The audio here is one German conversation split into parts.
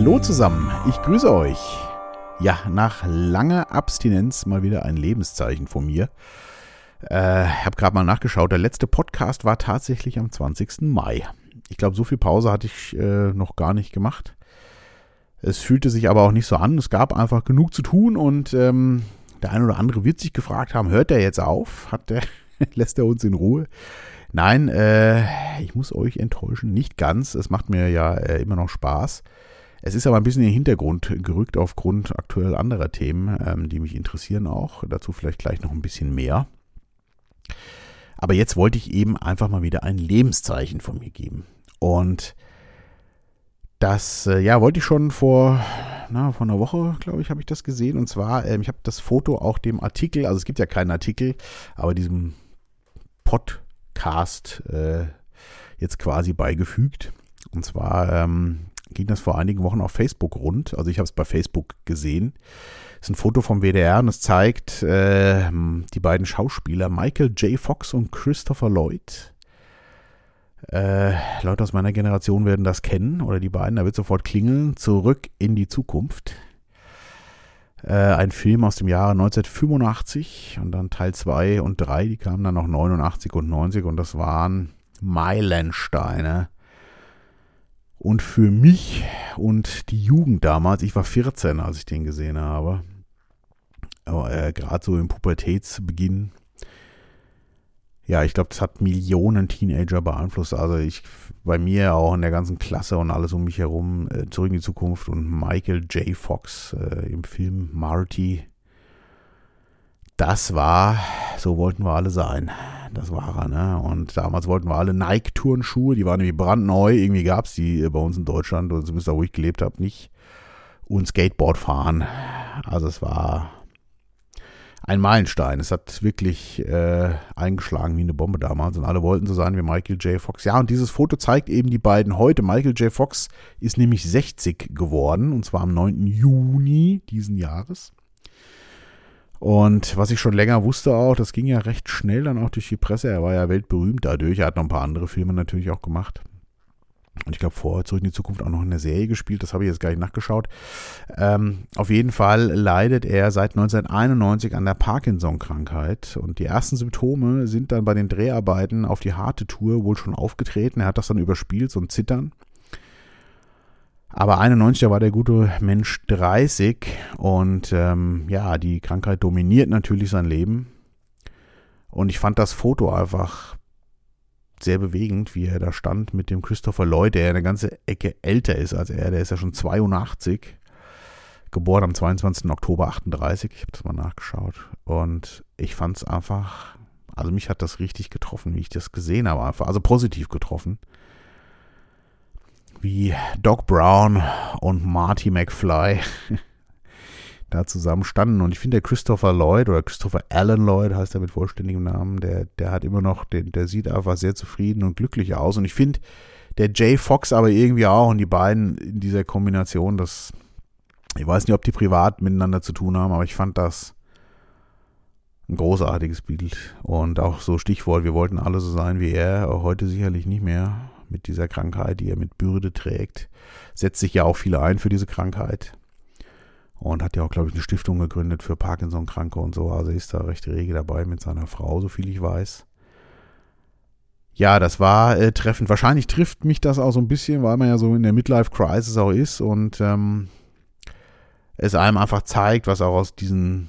Hallo zusammen, ich grüße euch. Ja, nach langer Abstinenz mal wieder ein Lebenszeichen von mir. Äh, habe gerade mal nachgeschaut, der letzte Podcast war tatsächlich am 20. Mai. Ich glaube, so viel Pause hatte ich äh, noch gar nicht gemacht. Es fühlte sich aber auch nicht so an. Es gab einfach genug zu tun und ähm, der eine oder andere wird sich gefragt haben, hört er jetzt auf? Hat der, lässt er uns in Ruhe? Nein, äh, ich muss euch enttäuschen, nicht ganz. Es macht mir ja äh, immer noch Spaß. Es ist aber ein bisschen in den Hintergrund gerückt aufgrund aktuell anderer Themen, ähm, die mich interessieren auch. Dazu vielleicht gleich noch ein bisschen mehr. Aber jetzt wollte ich eben einfach mal wieder ein Lebenszeichen von mir geben. Und das, äh, ja, wollte ich schon vor, na, vor einer Woche, glaube ich, habe ich das gesehen. Und zwar, äh, ich habe das Foto auch dem Artikel, also es gibt ja keinen Artikel, aber diesem Podcast Cast äh, jetzt quasi beigefügt. Und zwar ähm, ging das vor einigen Wochen auf Facebook rund. Also ich habe es bei Facebook gesehen. Das ist ein Foto vom WDR und es zeigt äh, die beiden Schauspieler Michael J. Fox und Christopher Lloyd. Äh, Leute aus meiner Generation werden das kennen oder die beiden, da wird sofort klingeln. Zurück in die Zukunft. Äh, ein Film aus dem Jahre 1985 und dann Teil 2 und 3, die kamen dann noch 89 und 90 und das waren Meilensteine. Und für mich und die Jugend damals, ich war 14, als ich den gesehen habe, äh, gerade so im Pubertätsbeginn, ja, ich glaube, das hat Millionen Teenager beeinflusst. Also ich bei mir auch in der ganzen Klasse und alles um mich herum äh, zurück in die Zukunft und Michael J. Fox äh, im Film Marty. Das war, so wollten wir alle sein. Das war er, ne? Und damals wollten wir alle Nike-Turnschuhe, die waren nämlich brandneu. Irgendwie gab es die bei uns in Deutschland, zumindest da, wo ich gelebt habe, nicht. Und Skateboard fahren. Also es war ein Meilenstein. Es hat wirklich äh, eingeschlagen wie eine Bombe damals und alle wollten so sein wie Michael J. Fox. Ja, und dieses Foto zeigt eben die beiden heute. Michael J. Fox ist nämlich 60 geworden und zwar am 9. Juni diesen Jahres. Und was ich schon länger wusste auch, das ging ja recht schnell dann auch durch die Presse. Er war ja weltberühmt dadurch. Er hat noch ein paar andere Filme natürlich auch gemacht. Und ich glaube, vorher zurück in die Zukunft auch noch in der Serie gespielt. Das habe ich jetzt gar nicht nachgeschaut. Ähm, auf jeden Fall leidet er seit 1991 an der Parkinson-Krankheit. Und die ersten Symptome sind dann bei den Dreharbeiten auf die harte Tour wohl schon aufgetreten. Er hat das dann überspielt, so ein Zittern. Aber 91 war der gute Mensch 30 und ähm, ja, die Krankheit dominiert natürlich sein Leben. Und ich fand das Foto einfach sehr bewegend, wie er da stand mit dem Christopher Lloyd, der eine ganze Ecke älter ist als er. Der ist ja schon 82, geboren am 22. Oktober 38. Ich habe das mal nachgeschaut. Und ich fand es einfach, also mich hat das richtig getroffen, wie ich das gesehen habe. Einfach, also positiv getroffen. Wie Doc Brown und Marty McFly da zusammen standen. Und ich finde, der Christopher Lloyd oder Christopher Allen Lloyd heißt er mit vollständigem Namen, der, der hat immer noch, der, der sieht einfach sehr zufrieden und glücklich aus. Und ich finde, der Jay Fox aber irgendwie auch und die beiden in dieser Kombination, das, ich weiß nicht, ob die privat miteinander zu tun haben, aber ich fand das ein großartiges Bild. Und auch so Stichwort, wir wollten alle so sein wie er, heute sicherlich nicht mehr mit dieser Krankheit, die er mit Bürde trägt. Setzt sich ja auch viele ein für diese Krankheit und hat ja auch, glaube ich, eine Stiftung gegründet für Parkinson-Kranke und so. Also ist da recht rege dabei mit seiner Frau, so viel ich weiß. Ja, das war äh, treffend. Wahrscheinlich trifft mich das auch so ein bisschen, weil man ja so in der Midlife-Crisis auch ist und ähm, es einem einfach zeigt, was auch aus diesen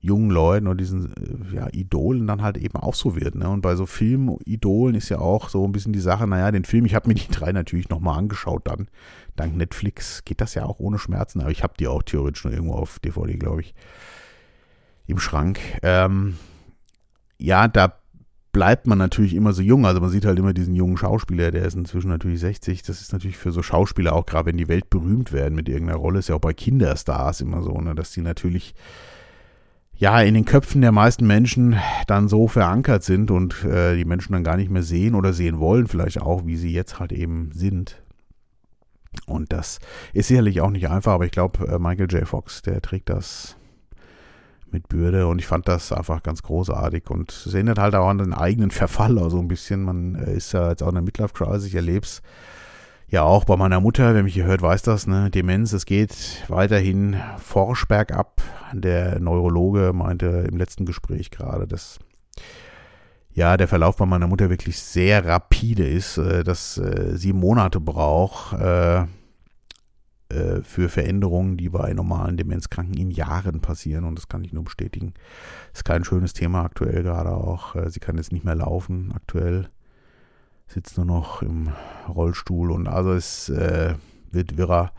jungen Leuten oder diesen äh, ja, Idolen dann halt eben auch so wird. Ne? Und bei so Film-Idolen ist ja auch so ein bisschen die Sache, naja, den Film, ich habe mir die drei natürlich nochmal angeschaut dann. Dank Netflix geht das ja auch ohne Schmerzen, aber ich habe die auch theoretisch nur irgendwo auf DVD, glaube ich, im Schrank. Ähm, ja, da bleibt man natürlich immer so jung. Also man sieht halt immer diesen jungen Schauspieler, der ist inzwischen natürlich 60. Das ist natürlich für so Schauspieler auch, gerade wenn die Welt berühmt werden mit irgendeiner Rolle, ist ja auch bei Kinderstars immer so, ne, dass die natürlich ja in den Köpfen der meisten Menschen dann so verankert sind und äh, die Menschen dann gar nicht mehr sehen oder sehen wollen, vielleicht auch, wie sie jetzt halt eben sind. Und das ist sicherlich auch nicht einfach, aber ich glaube, äh, Michael J. Fox, der trägt das mit Bürde und ich fand das einfach ganz großartig und es erinnert halt auch an den eigenen Verfall, also ein bisschen. Man äh, ist ja jetzt auch in der Midlife Crisis, ich erlebe es Ja, auch bei meiner Mutter, wer mich hier hört, weiß das, ne? Demenz, es geht weiterhin forsch bergab. Der Neurologe meinte im letzten Gespräch gerade, dass ja, der Verlauf bei meiner Mutter wirklich sehr rapide ist, äh, dass äh, sie Monate braucht äh, für Veränderungen, die bei normalen Demenzkranken in Jahren passieren. Und das kann ich nur bestätigen. Ist kein schönes Thema aktuell gerade auch. Sie kann jetzt nicht mehr laufen aktuell. Sitzt nur noch im Rollstuhl und also es wird wirrer.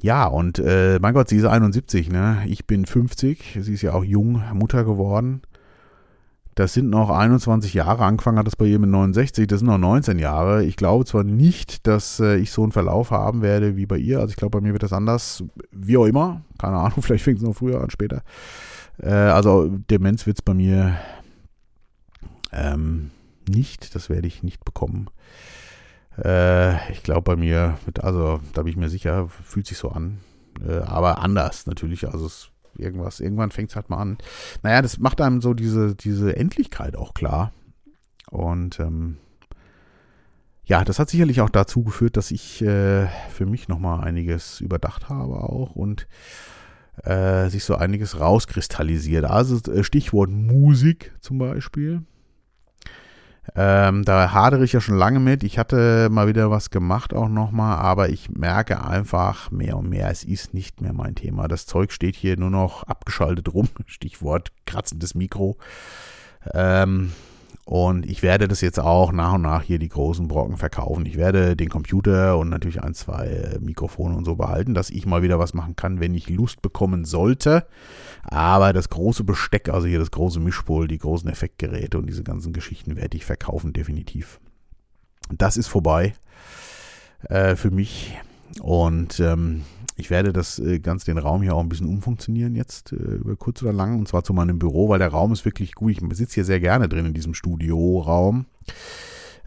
Ja, und äh, mein Gott, sie ist 71, ne? Ich bin 50. Sie ist ja auch jung Mutter geworden. Das sind noch 21 Jahre. Angefangen hat das bei ihr mit 69. Das sind noch 19 Jahre. Ich glaube zwar nicht, dass äh, ich so einen Verlauf haben werde wie bei ihr. Also ich glaube, bei mir wird das anders. Wie auch immer. Keine Ahnung, vielleicht fängt es noch früher an, später. Äh, also Demenz wird es bei mir ähm, nicht. Das werde ich nicht bekommen. Äh, ich glaube bei mir, also da bin ich mir sicher, fühlt sich so an. Äh, aber anders natürlich. Also es irgendwas. Irgendwann fängt es halt mal an. Naja, das macht einem so diese, diese Endlichkeit auch klar. Und ähm, ja, das hat sicherlich auch dazu geführt, dass ich äh, für mich nochmal einiges überdacht habe auch und äh, sich so einiges rauskristallisiert. Also äh, Stichwort Musik zum Beispiel. Ähm, da hadere ich ja schon lange mit. Ich hatte mal wieder was gemacht auch nochmal, aber ich merke einfach mehr und mehr, es ist nicht mehr mein Thema. Das Zeug steht hier nur noch abgeschaltet rum. Stichwort kratzendes Mikro. Ähm, und ich werde das jetzt auch nach und nach hier die großen Brocken verkaufen. Ich werde den Computer und natürlich ein, zwei Mikrofone und so behalten, dass ich mal wieder was machen kann, wenn ich Lust bekommen sollte. Aber das große Besteck, also hier das große Mischpult, die großen Effektgeräte und diese ganzen Geschichten werde ich verkaufen, definitiv. Das ist vorbei äh, für mich. Und ähm, ich werde das äh, ganz den Raum hier auch ein bisschen umfunktionieren jetzt, äh, über kurz oder lang, und zwar zu meinem Büro, weil der Raum ist wirklich gut. Ich sitze hier sehr gerne drin in diesem Studioraum.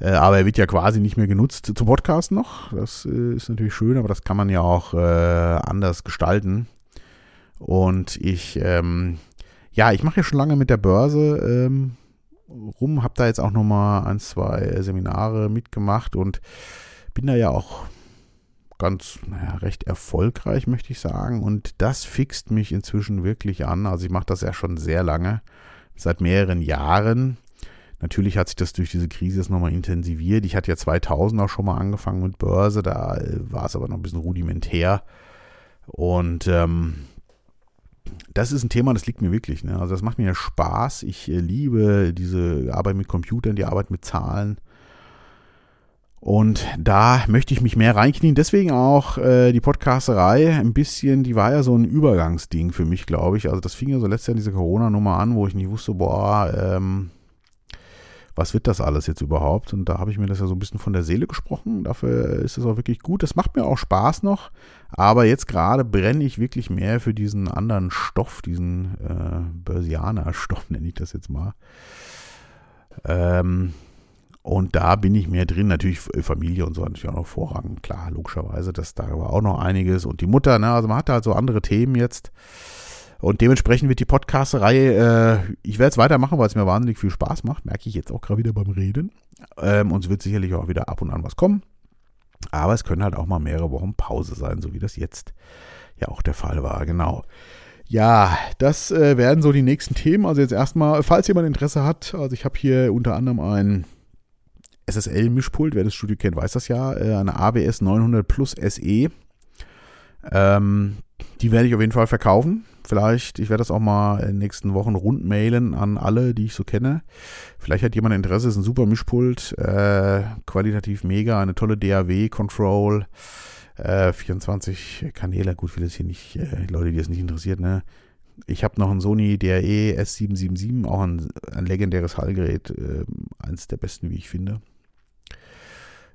Äh, aber er wird ja quasi nicht mehr genutzt zum Podcast noch. Das äh, ist natürlich schön, aber das kann man ja auch äh, anders gestalten. Und ich, ähm, ja, ich mache ja schon lange mit der Börse ähm, rum, habe da jetzt auch nochmal ein, zwei Seminare mitgemacht und bin da ja auch ganz, naja, recht erfolgreich, möchte ich sagen. Und das fixt mich inzwischen wirklich an. Also ich mache das ja schon sehr lange, seit mehreren Jahren. Natürlich hat sich das durch diese Krise jetzt nochmal intensiviert. Ich hatte ja 2000 auch schon mal angefangen mit Börse, da äh, war es aber noch ein bisschen rudimentär. Und ähm, das ist ein Thema, das liegt mir wirklich. Ne? Also das macht mir Spaß. Ich äh, liebe diese Arbeit mit Computern, die Arbeit mit Zahlen. Und da möchte ich mich mehr reinknien. Deswegen auch äh, die Podcasterei ein bisschen, die war ja so ein Übergangsding für mich, glaube ich. Also das fing ja so letztes Jahr diese Corona-Nummer an, wo ich nicht wusste, boah, ähm, was wird das alles jetzt überhaupt? Und da habe ich mir das ja so ein bisschen von der Seele gesprochen. Dafür ist es auch wirklich gut. Das macht mir auch Spaß noch. Aber jetzt gerade brenne ich wirklich mehr für diesen anderen Stoff, diesen äh, Börsianer-Stoff, nenne ich das jetzt mal. Ähm, und da bin ich mehr drin. Natürlich Familie und so natürlich auch noch Vorrang. Klar, logischerweise, das da war auch noch einiges. Und die Mutter, ne, also man hat halt so andere Themen jetzt. Und dementsprechend wird die Podcast-Reihe, äh, ich werde es weitermachen, weil es mir wahnsinnig viel Spaß macht. Merke ich jetzt auch gerade wieder beim Reden. Ähm, und es wird sicherlich auch wieder ab und an was kommen. Aber es können halt auch mal mehrere Wochen Pause sein, so wie das jetzt ja auch der Fall war. Genau. Ja, das äh, werden so die nächsten Themen. Also jetzt erstmal, falls jemand Interesse hat, also ich habe hier unter anderem ein SSL-Mischpult, wer das Studio kennt, weiß das ja, äh, eine AWS 900 Plus SE. Ähm, die werde ich auf jeden Fall verkaufen. Vielleicht, ich werde das auch mal in den nächsten Wochen rund mailen an alle, die ich so kenne. Vielleicht hat jemand Interesse, ist ein super Mischpult, äh, qualitativ mega, eine tolle DAW-Control, äh, 24 Kanäle, gut, vieles hier nicht, äh, Leute, die es nicht interessiert, ne? Ich habe noch ein Sony DAE S777, auch ein, ein legendäres Hallgerät, äh, eins der besten, wie ich finde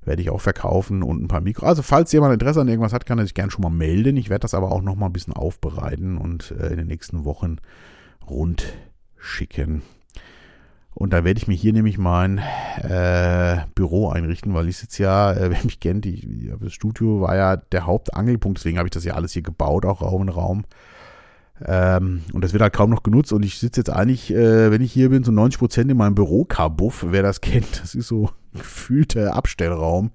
werde ich auch verkaufen und ein paar Mikro. Also falls jemand Interesse an irgendwas hat, kann er sich gerne schon mal melden. Ich werde das aber auch noch mal ein bisschen aufbereiten und äh, in den nächsten Wochen rund schicken. Und dann werde ich mir hier nämlich mein äh, Büro einrichten, weil ich sitze ja, äh, wer mich kennt, ich, das Studio war ja der Hauptangelpunkt, deswegen habe ich das ja alles hier gebaut, auch Raum in Raum. Ähm, und das wird halt kaum noch genutzt. Und ich sitze jetzt eigentlich, äh, wenn ich hier bin, so 90 Prozent in meinem Büro-Kabuff. Wer das kennt, das ist so gefühlter Abstellraum.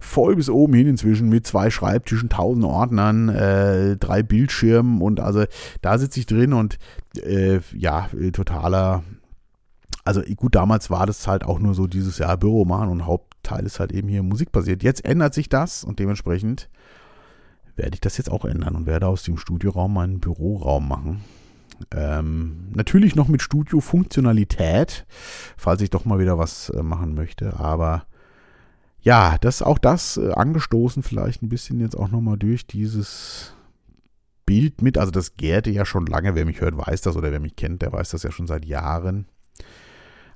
Voll bis oben hin inzwischen mit zwei Schreibtischen, tausend Ordnern, äh, drei Bildschirmen. Und also da sitze ich drin und äh, ja, totaler. Also gut, damals war das halt auch nur so dieses Jahr Büro machen und Hauptteil ist halt eben hier Musik basiert. Jetzt ändert sich das und dementsprechend werde ich das jetzt auch ändern und werde aus dem Studioraum meinen Büroraum machen. Ähm, natürlich noch mit Studio-Funktionalität, falls ich doch mal wieder was äh, machen möchte. Aber ja, das auch das äh, angestoßen vielleicht ein bisschen jetzt auch nochmal durch dieses Bild mit. Also das gärte ja schon lange. Wer mich hört, weiß das oder wer mich kennt, der weiß das ja schon seit Jahren.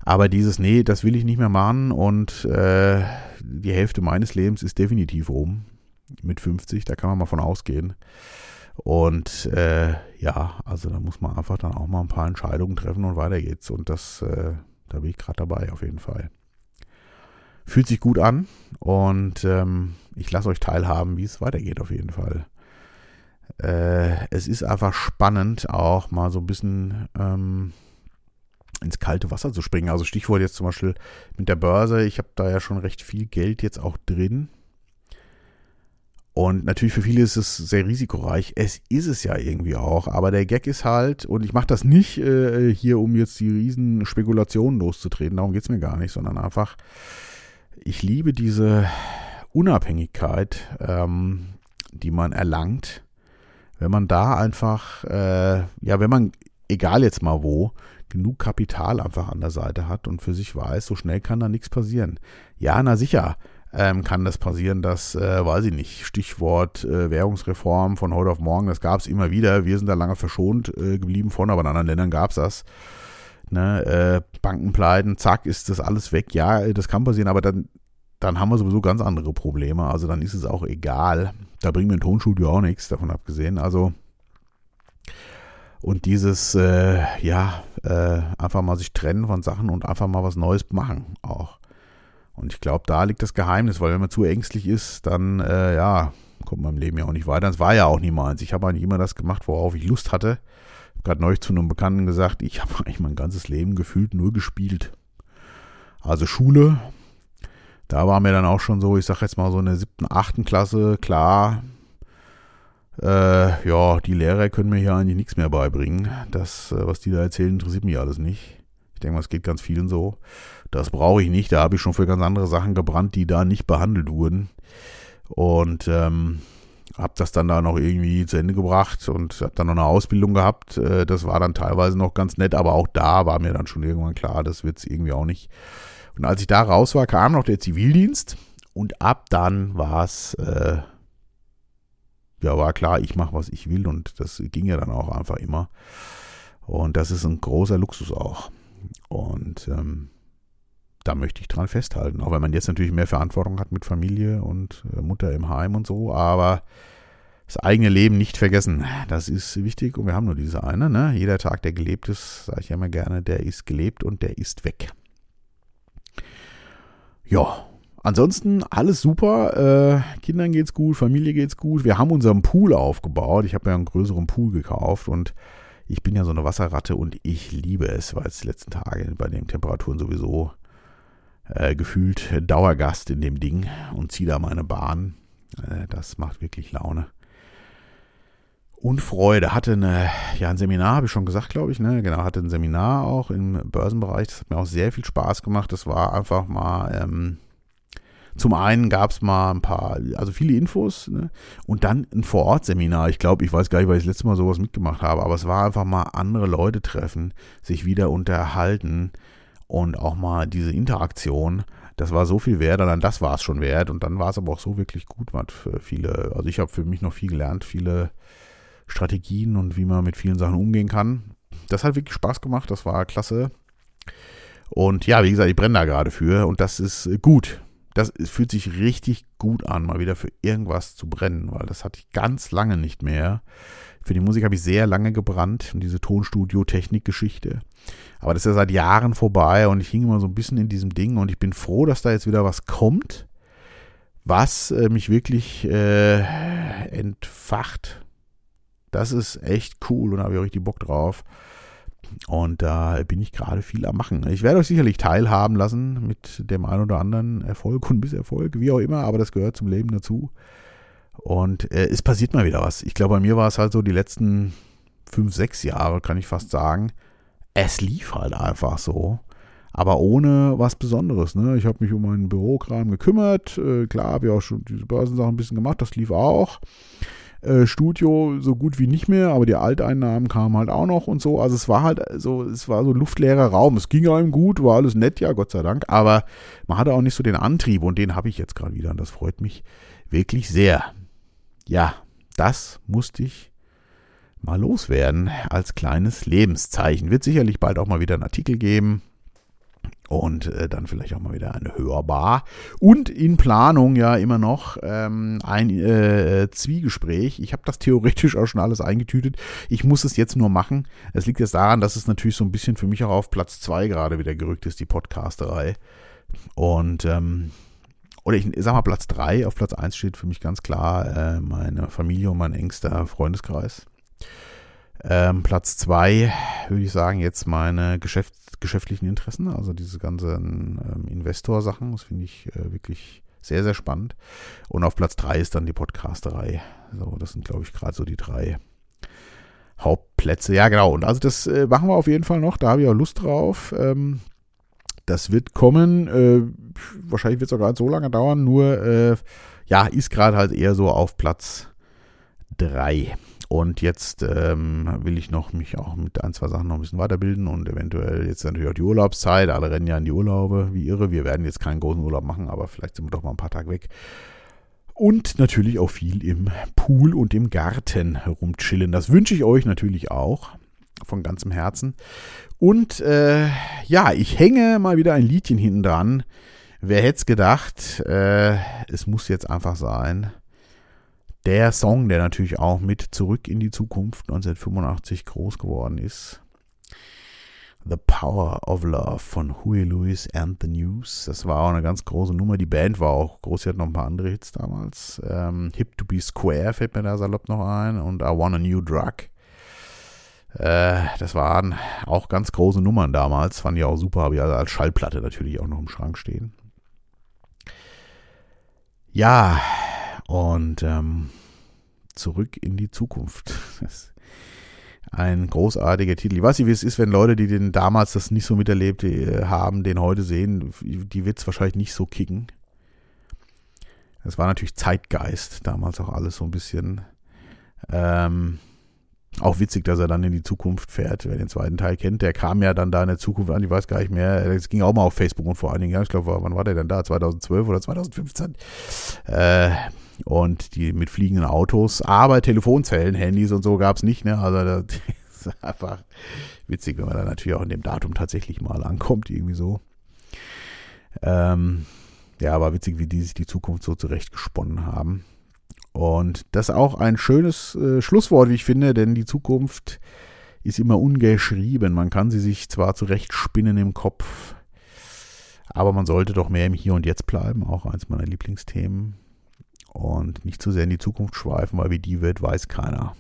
Aber dieses, nee, das will ich nicht mehr machen und äh, die Hälfte meines Lebens ist definitiv rum mit 50, da kann man mal von ausgehen. Und äh, ja, also da muss man einfach dann auch mal ein paar Entscheidungen treffen und weiter geht's. Und das, äh, da bin ich gerade dabei auf jeden Fall. Fühlt sich gut an und ähm, ich lasse euch teilhaben, wie es weitergeht auf jeden Fall. Äh, es ist einfach spannend, auch mal so ein bisschen ähm, ins kalte Wasser zu springen. Also Stichwort jetzt zum Beispiel mit der Börse. Ich habe da ja schon recht viel Geld jetzt auch drin und natürlich für viele ist es sehr risikoreich. Es ist es ja irgendwie auch. Aber der Gag ist halt, und ich mache das nicht äh, hier, um jetzt die riesen Spekulationen loszutreten, darum geht es mir gar nicht, sondern einfach, ich liebe diese Unabhängigkeit, ähm, die man erlangt, wenn man da einfach, äh, ja, wenn man, egal jetzt mal wo, genug Kapital einfach an der Seite hat und für sich weiß, so schnell kann da nichts passieren. Ja, na sicher ähm, kann das passieren, dass, äh, weiß ich nicht, Stichwort äh, Währungsreform von heute auf morgen, das gab es immer wieder. Wir sind da lange verschont äh, geblieben von, aber in anderen Ländern gab es das. Ne, äh, Bankenpleiten, zack, ist das alles weg. Ja, das kann passieren, aber dann, dann haben wir sowieso ganz andere Probleme. Also dann ist es auch egal. Da bringt mir ein Tonstudio auch nichts, davon abgesehen. Also und dieses, äh, ja, äh, einfach mal sich trennen von Sachen und einfach mal was Neues machen auch. Und ich glaube, da liegt das Geheimnis, weil wenn man zu ängstlich ist, dann, äh, ja, kommt man im Leben ja auch nicht weiter. Es war ja auch niemals. Ich habe eigentlich immer das gemacht, worauf ich Lust hatte. Ich habe gerade neulich zu einem Bekannten gesagt, ich habe eigentlich mein ganzes Leben gefühlt nur gespielt. Also Schule, da war mir dann auch schon so, ich sage jetzt mal so in der siebten, achten Klasse, klar, äh, ja, die Lehrer können mir hier eigentlich nichts mehr beibringen. Das, äh, was die da erzählen, interessiert mich alles nicht. Ich denke mal, es geht ganz vielen so. Das brauche ich nicht. Da habe ich schon für ganz andere Sachen gebrannt, die da nicht behandelt wurden. Und ähm, habe das dann da noch irgendwie zu Ende gebracht und habe dann noch eine Ausbildung gehabt. Äh, das war dann teilweise noch ganz nett, aber auch da war mir dann schon irgendwann klar, das wird es irgendwie auch nicht. Und als ich da raus war, kam noch der Zivildienst und ab dann war es, äh, ja, war klar, ich mache, was ich will und das ging ja dann auch einfach immer. Und das ist ein großer Luxus auch. Und ähm, da möchte ich dran festhalten. Auch wenn man jetzt natürlich mehr Verantwortung hat mit Familie und äh, Mutter im Heim und so, aber das eigene Leben nicht vergessen. Das ist wichtig und wir haben nur diese eine. Ne? Jeder Tag, der gelebt ist, sage ich ja immer gerne, der ist gelebt und der ist weg. Ja, ansonsten alles super. Äh, Kindern geht's gut, Familie geht's gut. Wir haben unseren Pool aufgebaut. Ich habe ja einen größeren Pool gekauft und ich bin ja so eine Wasserratte und ich liebe es, weil es die letzten Tage bei den Temperaturen sowieso äh, gefühlt Dauergast in dem Ding und ziehe da meine Bahn. Äh, das macht wirklich Laune. Und Freude. Hatte eine, ja, ein Seminar, habe ich schon gesagt, glaube ich, ne? Genau, hatte ein Seminar auch im Börsenbereich. Das hat mir auch sehr viel Spaß gemacht. Das war einfach mal ähm, zum einen gab es mal ein paar, also viele Infos ne? und dann ein Vorortseminar. Ich glaube, ich weiß gar nicht, weil ich das letzte Mal sowas mitgemacht habe, aber es war einfach mal andere Leute treffen, sich wieder unterhalten und auch mal diese Interaktion. Das war so viel wert, dann das war es schon wert und dann war es aber auch so wirklich gut, was für viele, also ich habe für mich noch viel gelernt, viele Strategien und wie man mit vielen Sachen umgehen kann. Das hat wirklich Spaß gemacht, das war klasse. Und ja, wie gesagt, ich brenne da gerade für und das ist gut das fühlt sich richtig gut an, mal wieder für irgendwas zu brennen, weil das hatte ich ganz lange nicht mehr. Für die Musik habe ich sehr lange gebrannt diese Tonstudio-Technik-Geschichte. Aber das ist ja seit Jahren vorbei und ich hing immer so ein bisschen in diesem Ding und ich bin froh, dass da jetzt wieder was kommt, was äh, mich wirklich äh, entfacht. Das ist echt cool und da habe ich auch richtig Bock drauf. Und da bin ich gerade viel am Machen. Ich werde euch sicherlich teilhaben lassen mit dem einen oder anderen Erfolg und Misserfolg, wie auch immer, aber das gehört zum Leben dazu. Und äh, es passiert mal wieder was. Ich glaube, bei mir war es halt so die letzten fünf, sechs Jahre, kann ich fast sagen. Es lief halt einfach so. Aber ohne was Besonderes. Ne? Ich habe mich um meinen Bürokram gekümmert. Äh, klar, habe ich auch schon diese Börsensachen ein bisschen gemacht. Das lief auch. Äh, Studio so gut wie nicht mehr, aber die Alteinnahmen kamen halt auch noch und so. Also es war halt so, es war so luftleerer Raum. Es ging einem gut, war alles nett, ja, Gott sei Dank. Aber man hatte auch nicht so den Antrieb und den habe ich jetzt gerade wieder und das freut mich wirklich sehr. Ja, das musste ich mal loswerden als kleines Lebenszeichen. Wird sicherlich bald auch mal wieder einen Artikel geben und äh, dann vielleicht auch mal wieder eine Hörbar. Und in Planung ja immer noch ähm, ein äh, Zwiegespräch. Ich habe das theoretisch auch schon alles eingetütet. Ich muss es jetzt nur machen. Es liegt jetzt daran, dass es natürlich so ein bisschen für mich auch auf Platz 2 gerade wieder gerückt ist, die Podcasterei. Und ähm, oder ich sag mal Platz 3, auf Platz 1 steht für mich ganz klar äh, meine Familie und mein engster Freundeskreis. Ähm, Platz 2 würde ich sagen jetzt meine Geschäft, geschäftlichen Interessen, also diese ganzen ähm, Investor-Sachen, das finde ich äh, wirklich sehr, sehr spannend. Und auf Platz 3 ist dann die Podcasterei. So, das sind, glaube ich, gerade so die drei Hauptplätze. Ja, genau. Und also das äh, machen wir auf jeden Fall noch. Da habe ich auch Lust drauf. Ähm, das wird kommen. Äh, wahrscheinlich wird es auch gar nicht so lange dauern. Nur, äh, ja, ist gerade halt eher so auf Platz 3. Und jetzt ähm, will ich noch mich auch mit ein, zwei Sachen noch ein bisschen weiterbilden und eventuell jetzt natürlich auch die Urlaubszeit. Alle rennen ja in die Urlaube wie irre. Wir werden jetzt keinen großen Urlaub machen, aber vielleicht sind wir doch mal ein paar Tage weg. Und natürlich auch viel im Pool und im Garten herumchillen. Das wünsche ich euch natürlich auch von ganzem Herzen. Und äh, ja, ich hänge mal wieder ein Liedchen hinten dran. Wer hätte es gedacht? Äh, es muss jetzt einfach sein der Song, der natürlich auch mit Zurück in die Zukunft 1985 groß geworden ist. The Power of Love von Huey Lewis and the News. Das war auch eine ganz große Nummer. Die Band war auch groß. Sie hat noch ein paar andere Hits damals. Ähm, Hip to be Square fällt mir da salopp noch ein. Und I Want a New Drug. Äh, das waren auch ganz große Nummern damals. Fand ich auch super. Habe ich also als Schallplatte natürlich auch noch im Schrank stehen. Ja, und ähm, zurück in die Zukunft. ein großartiger Titel. Ich weiß nicht, wie es ist, wenn Leute, die den damals das nicht so miterlebt äh, haben, den heute sehen, die wird es wahrscheinlich nicht so kicken. Es war natürlich Zeitgeist, damals auch alles so ein bisschen. Ähm, auch witzig, dass er dann in die Zukunft fährt, wer den zweiten Teil kennt. Der kam ja dann da in der Zukunft an, ich weiß gar nicht mehr. Es ging auch mal auf Facebook und vor allen Dingen, ich glaube, wann war der denn da? 2012 oder 2015? Äh, und die mit fliegenden Autos, aber Telefonzellen, Handys und so gab es nicht, ne? Also das ist einfach witzig, wenn man da natürlich auch in dem Datum tatsächlich mal ankommt, irgendwie so. Ähm, ja, aber witzig, wie die sich die Zukunft so zurechtgesponnen haben. Und das ist auch ein schönes äh, Schlusswort, wie ich finde, denn die Zukunft ist immer ungeschrieben. Man kann sie sich zwar zurechtspinnen im Kopf, aber man sollte doch mehr im Hier und Jetzt bleiben, auch eins meiner Lieblingsthemen. Und nicht zu sehr in die Zukunft schweifen, weil wie die wird, weiß keiner.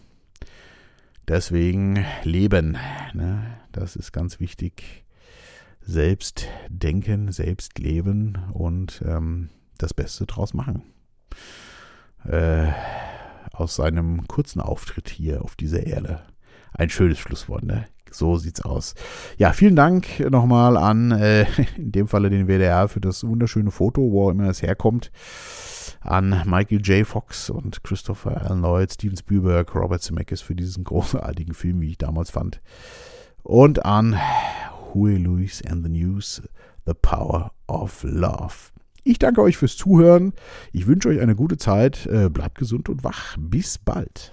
Deswegen leben, ne? das ist ganz wichtig. Selbst denken, selbst leben und ähm, das Beste draus machen äh, aus seinem kurzen Auftritt hier auf dieser Erde. Ein schönes Schlusswort, ne? So sieht's aus. Ja, vielen Dank nochmal an, äh, in dem Falle den WDR, für das wunderschöne Foto, wo auch immer es herkommt. An Michael J. Fox und Christopher Allen Lloyd, Steven Spielberg, Robert Zemeckis für diesen großartigen Film, wie ich damals fand. Und an Huey Lewis and the News, The Power of Love. Ich danke euch fürs Zuhören. Ich wünsche euch eine gute Zeit. Äh, bleibt gesund und wach. Bis bald.